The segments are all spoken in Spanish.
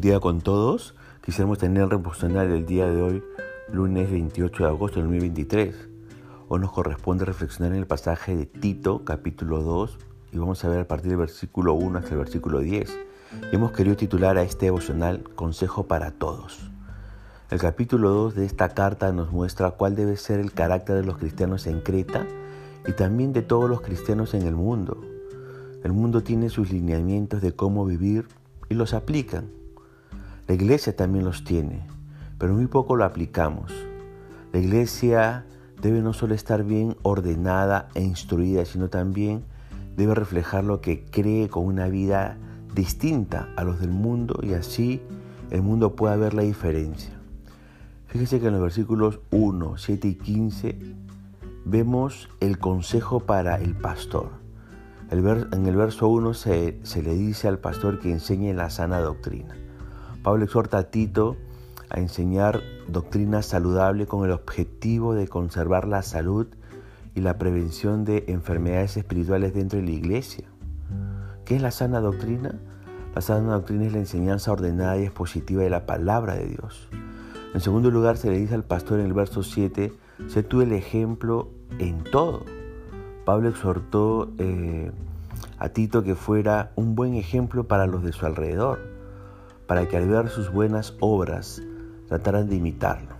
Buen día con todos. Quisiéramos tener el reposonar del día de hoy, lunes 28 de agosto de 2023. Hoy nos corresponde reflexionar en el pasaje de Tito, capítulo 2, y vamos a ver a partir del versículo 1 hasta el versículo 10. Y hemos querido titular a este devocional Consejo para Todos. El capítulo 2 de esta carta nos muestra cuál debe ser el carácter de los cristianos en Creta y también de todos los cristianos en el mundo. El mundo tiene sus lineamientos de cómo vivir y los aplican. La iglesia también los tiene, pero muy poco lo aplicamos. La iglesia debe no solo estar bien ordenada e instruida, sino también debe reflejar lo que cree con una vida distinta a los del mundo y así el mundo pueda ver la diferencia. Fíjese que en los versículos 1, 7 y 15 vemos el consejo para el pastor. en el verso 1 se, se le dice al pastor que enseñe la sana doctrina. Pablo exhorta a Tito a enseñar doctrina saludable con el objetivo de conservar la salud y la prevención de enfermedades espirituales dentro de la iglesia. ¿Qué es la sana doctrina? La sana doctrina es la enseñanza ordenada y expositiva de la palabra de Dios. En segundo lugar, se le dice al pastor en el verso 7, sé tú el ejemplo en todo. Pablo exhortó eh, a Tito que fuera un buen ejemplo para los de su alrededor para que al ver sus buenas obras trataran de imitarlo.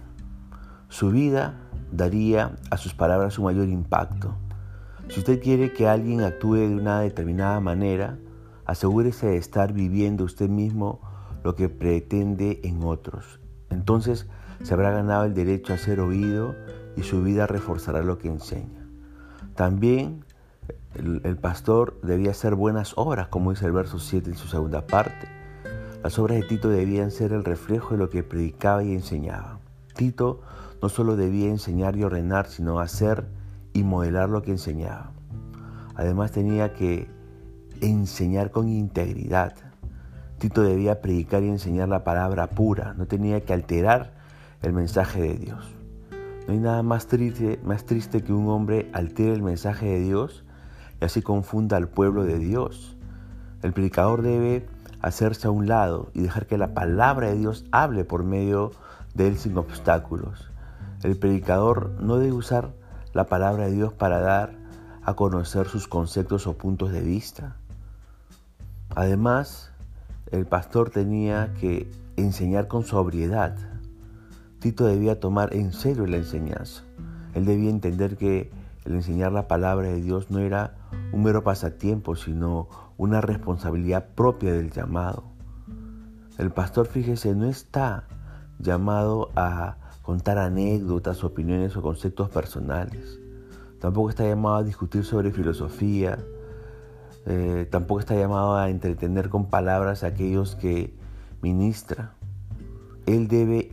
Su vida daría a sus palabras un mayor impacto. Si usted quiere que alguien actúe de una determinada manera, asegúrese de estar viviendo usted mismo lo que pretende en otros. Entonces se habrá ganado el derecho a ser oído y su vida reforzará lo que enseña. También el, pastor debía hacer buenas obras, como dice el verso 7 en su segunda parte las obras de Tito debían ser el reflejo de lo que predicaba y enseñaba. Tito no solo debía enseñar y ordenar, sino hacer y modelar lo que enseñaba. Además tenía que enseñar con integridad. Tito debía predicar y enseñar la palabra pura, no tenía que alterar el mensaje de Dios. No hay nada más triste, más triste que un hombre altere el mensaje de Dios y así confunda al pueblo de Dios. El predicador debe hacerse a un lado y dejar que la palabra de Dios hable por medio de él sin obstáculos. El predicador no debe usar la palabra de Dios para dar a conocer sus conceptos o puntos de vista. Además, el pastor tenía que enseñar con sobriedad. Tito debía tomar en serio la enseñanza. Él debía entender que el enseñar la palabra de Dios no era un mero pasatiempo, sino una responsabilidad propia del llamado. El pastor, fíjese, no está llamado a contar anécdotas, opiniones o conceptos personales. Tampoco está llamado a discutir sobre filosofía. Eh, tampoco está llamado a entretener con palabras a aquellos que ministra. Él debe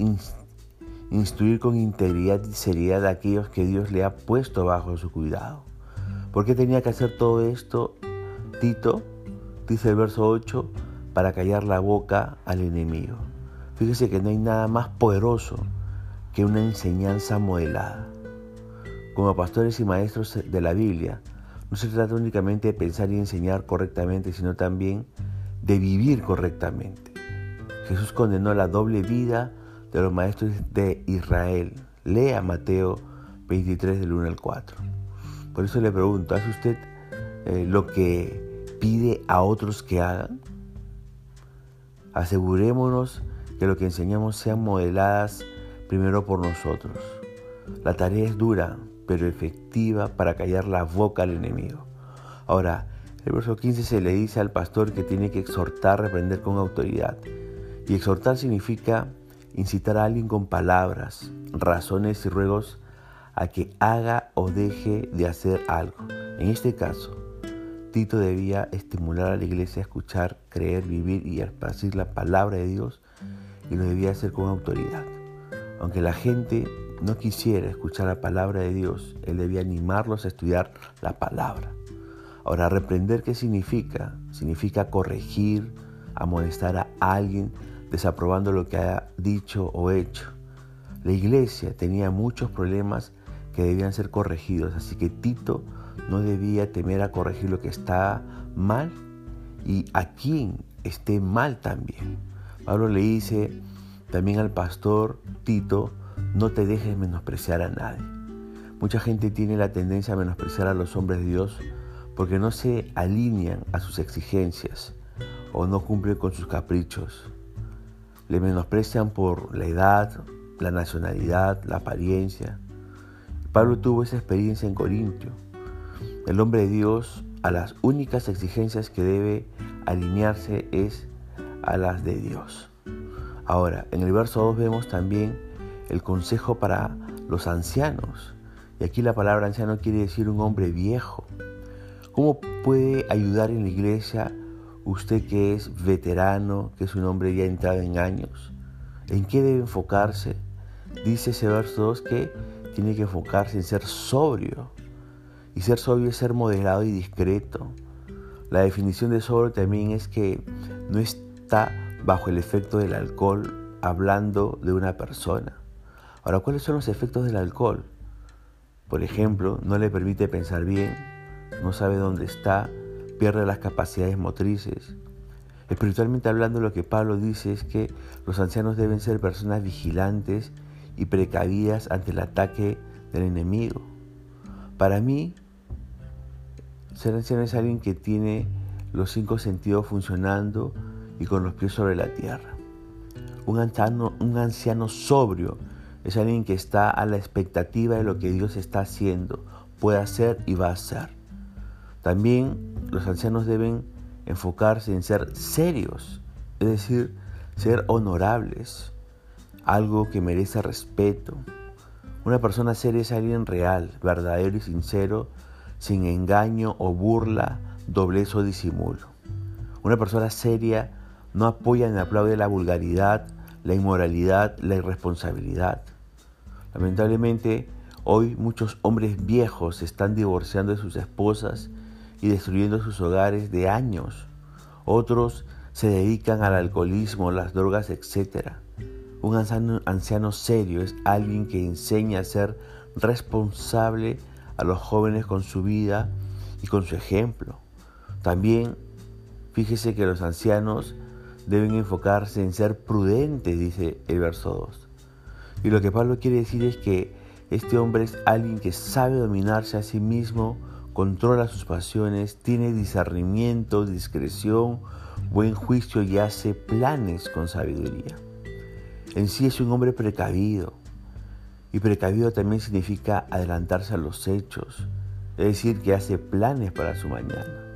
instruir con integridad y seriedad a aquellos que Dios le ha puesto bajo su cuidado. ¿Por qué tenía que hacer todo esto Tito? Dice el verso 8, para callar la boca al enemigo. Fíjese que no hay nada más poderoso que una enseñanza modelada. Como pastores y maestros de la Biblia, no se trata únicamente de pensar y enseñar correctamente, sino también de vivir correctamente. Jesús condenó la doble vida de los maestros de Israel. Lea Mateo 23 del 1 al 4. Por eso le pregunto, ¿hace usted eh, lo que pide a otros que hagan? Asegurémonos que lo que enseñamos sean modeladas primero por nosotros. La tarea es dura, pero efectiva para callar la boca al enemigo. Ahora, el verso 15 se le dice al pastor que tiene que exhortar, reprender con autoridad. Y exhortar significa incitar a alguien con palabras, razones y ruegos a que haga o deje de hacer algo. En este caso, Debía estimular a la iglesia a escuchar, creer, vivir y esparcir la palabra de Dios y lo debía hacer con autoridad. Aunque la gente no quisiera escuchar la palabra de Dios, él debía animarlos a estudiar la palabra. Ahora, reprender, ¿qué significa? Significa corregir, amonestar a alguien desaprobando lo que ha dicho o hecho. La iglesia tenía muchos problemas que debían ser corregidos, así que Tito no debía temer a corregir lo que está mal y a quien esté mal también. Pablo le dice también al pastor Tito, no te dejes menospreciar a nadie. Mucha gente tiene la tendencia a menospreciar a los hombres de Dios porque no se alinean a sus exigencias o no cumplen con sus caprichos. Le menosprecian por la edad, la nacionalidad, la apariencia. Pablo tuvo esa experiencia en Corintio. El hombre de Dios a las únicas exigencias que debe alinearse es a las de Dios. Ahora, en el verso 2 vemos también el consejo para los ancianos. Y aquí la palabra anciano quiere decir un hombre viejo. ¿Cómo puede ayudar en la iglesia usted que es veterano, que es un hombre ya entrado en años? ¿En qué debe enfocarse? Dice ese verso 2 que tiene que enfocarse en ser sobrio. Y ser sobrio es ser moderado y discreto. La definición de sobrio también es que no está bajo el efecto del alcohol hablando de una persona. Ahora, ¿cuáles son los efectos del alcohol? Por ejemplo, no le permite pensar bien, no sabe dónde está, pierde las capacidades motrices. Espiritualmente hablando, lo que Pablo dice es que los ancianos deben ser personas vigilantes y precavidas ante el ataque del enemigo. Para mí, ser anciano es alguien que tiene los cinco sentidos funcionando y con los pies sobre la tierra. Un anciano, un anciano sobrio es alguien que está a la expectativa de lo que Dios está haciendo, puede hacer y va a hacer. También los ancianos deben enfocarse en ser serios, es decir, ser honorables, algo que merece respeto. Una persona seria es alguien real, verdadero y sincero, sin engaño o burla, doblez o disimulo. Una persona seria no apoya ni aplaude la vulgaridad, la inmoralidad, la irresponsabilidad. Lamentablemente, hoy muchos hombres viejos se están divorciando de sus esposas y destruyendo sus hogares de años. Otros se dedican al alcoholismo, las drogas, etc. Un anciano, serio es alguien que enseña a ser responsable a los jóvenes con su vida y con su ejemplo. También fíjese que los ancianos deben enfocarse en ser prudentes, dice el verso 2. Y lo que Pablo quiere decir es que este hombre es alguien que sabe dominarse a sí mismo, controla sus pasiones, tiene discernimiento, discreción, buen juicio y hace planes con sabiduría. En sí es un hombre precavido. Y precavido también significa adelantarse a los hechos, es decir, que hace planes para su mañana.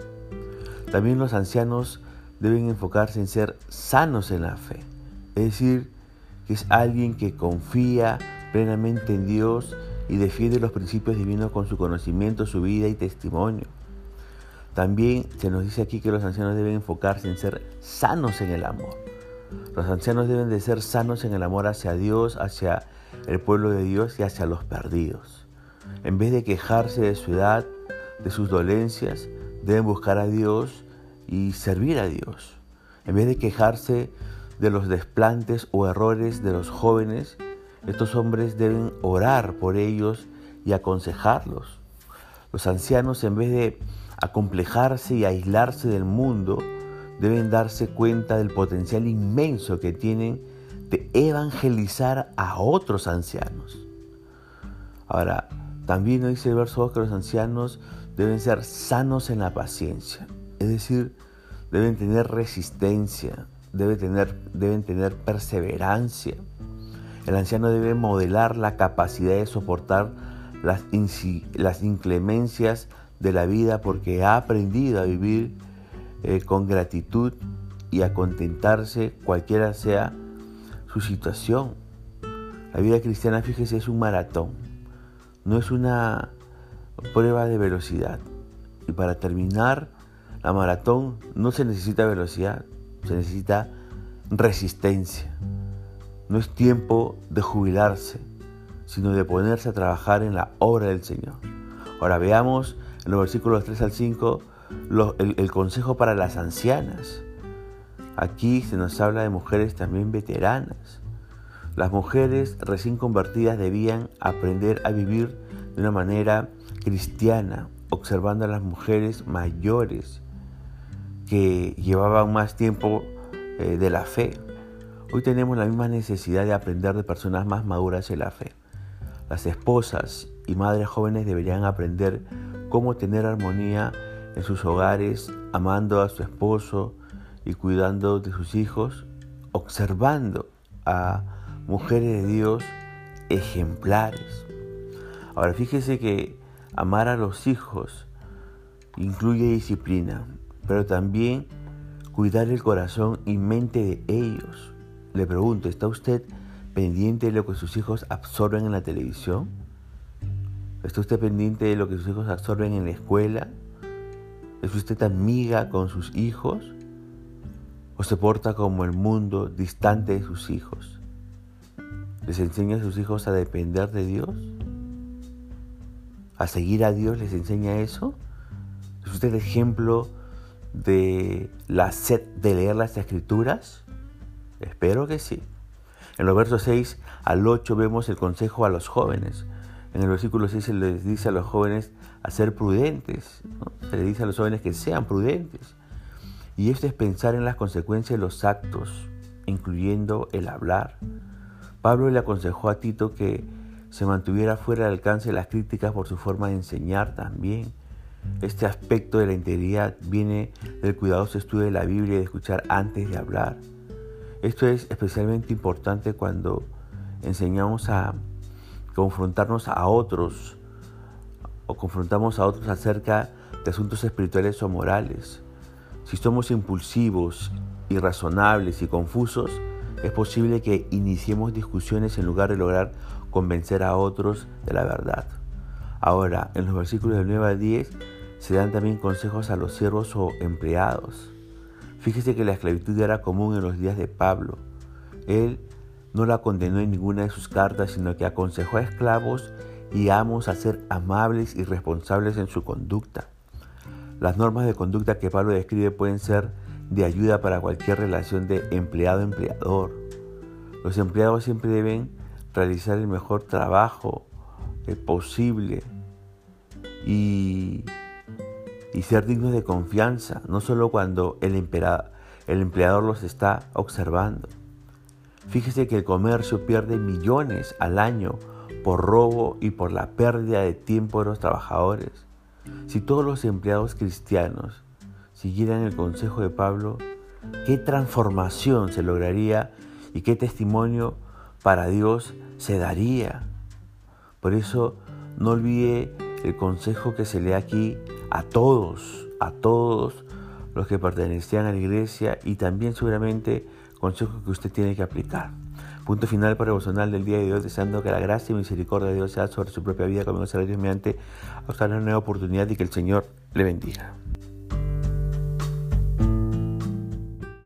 También los ancianos deben enfocarse en ser sanos en la fe, es decir, es alguien que confía plenamente en Dios y defiende los principios divinos con su conocimiento, su vida y testimonio. También se nos dice aquí que los ancianos deben enfocarse en ser sanos en el amor. Los ancianos deben de ser sanos en el amor hacia Dios, hacia el pueblo de Dios y hacia los perdidos. En vez de quejarse de su edad, de sus dolencias, deben buscar a Dios y servir a Dios. En vez de quejarse de los desplantes o errores de los jóvenes, estos hombres deben orar por ellos y aconsejarlos. Los ancianos, en vez de acomplejarse y aislarse del mundo, deben darse cuenta del potencial inmenso que tienen de evangelizar a otros ancianos. Ahora, también dice el verso 2 que los ancianos deben ser sanos en la paciencia, es decir, deben tener resistencia, debe tener, deben tener perseverancia. El anciano debe modelar la capacidad de soportar las inclemencias de la vida porque ha aprendido a vivir eh, con gratitud y a contentarse cualquiera sea su situación. La vida cristiana, fíjese, es un maratón, no es una prueba de velocidad. Y para terminar la maratón no se necesita velocidad, se necesita resistencia. No es tiempo de jubilarse, sino de ponerse a trabajar en la obra del Señor. Ahora veamos en los versículos 3 al 5 el, consejo para las ancianas. Aquí se nos habla de mujeres también veteranas. Las mujeres recién convertidas debían aprender a vivir de una manera cristiana, observando a las mujeres mayores que llevaban más tiempo eh, de la fe. Hoy tenemos la misma necesidad de aprender de personas más maduras en la fe. Las esposas y madres jóvenes deberían aprender cómo tener armonía en sus hogares, amando a su esposo y cuidando de sus hijos, observando a mujeres de Dios ejemplares. Ahora fíjese que amar a los hijos incluye disciplina, pero también cuidar el corazón y mente de ellos. Le pregunto, ¿está usted pendiente de lo que sus hijos absorben en la televisión? ¿Está usted pendiente de lo que sus hijos absorben en la escuela? ¿Es usted amiga con sus hijos? ¿O se porta como el mundo distante de sus hijos? ¿Les enseña a sus hijos a depender de Dios? ¿A seguir a Dios les enseña eso? ¿Es usted ejemplo de la sed de leer las escrituras? Espero que sí. En los versos 6 al 8 vemos el consejo a los jóvenes. En el versículo 6 se les dice a los jóvenes a ser prudentes. Se les dice a los jóvenes que sean prudentes. Y esto es pensar en las consecuencias de los actos, incluyendo el hablar. Pablo le aconsejó a Tito que se mantuviera fuera del alcance de las críticas por su forma de enseñar también. Este aspecto de la integridad viene del cuidadoso estudio de la Biblia y de escuchar antes de hablar. Esto es especialmente importante cuando enseñamos a confrontarnos a otros confrontamos a otros acerca de asuntos espirituales o morales. Si somos impulsivos, irrazonables y confusos, es posible que iniciemos discusiones en lugar de lograr convencer a otros de la verdad. Ahora, en los versículos del 9 al 10 se dan también consejos a los siervos o empleados. Fíjese que la esclavitud era común en los días de Pablo. Él no la condenó en ninguna de sus cartas, sino que aconsejó a esclavos y amos a ser amables y responsables en su conducta. Las normas de conducta que Pablo describe pueden ser de ayuda para cualquier relación de empleado-empleador. Los empleados siempre deben realizar el mejor trabajo posible y y ser dignos de confianza, no solo cuando el, el empleador los está observando. Fíjese que el comercio pierde millones al año por robo y por la pérdida de tiempo de los trabajadores. Si todos los empleados cristianos siguieran el consejo de Pablo, qué transformación se lograría y qué testimonio para Dios se daría. Por eso no olvide el consejo que se lee aquí a todos, a todos los que pertenecían a la iglesia y también seguramente consejos que usted tiene que aplicar. Punto final para el del día de hoy, deseando que la gracia y misericordia de Dios sea sobre su propia vida, como mediante a una nueva oportunidad y que el Señor le bendiga.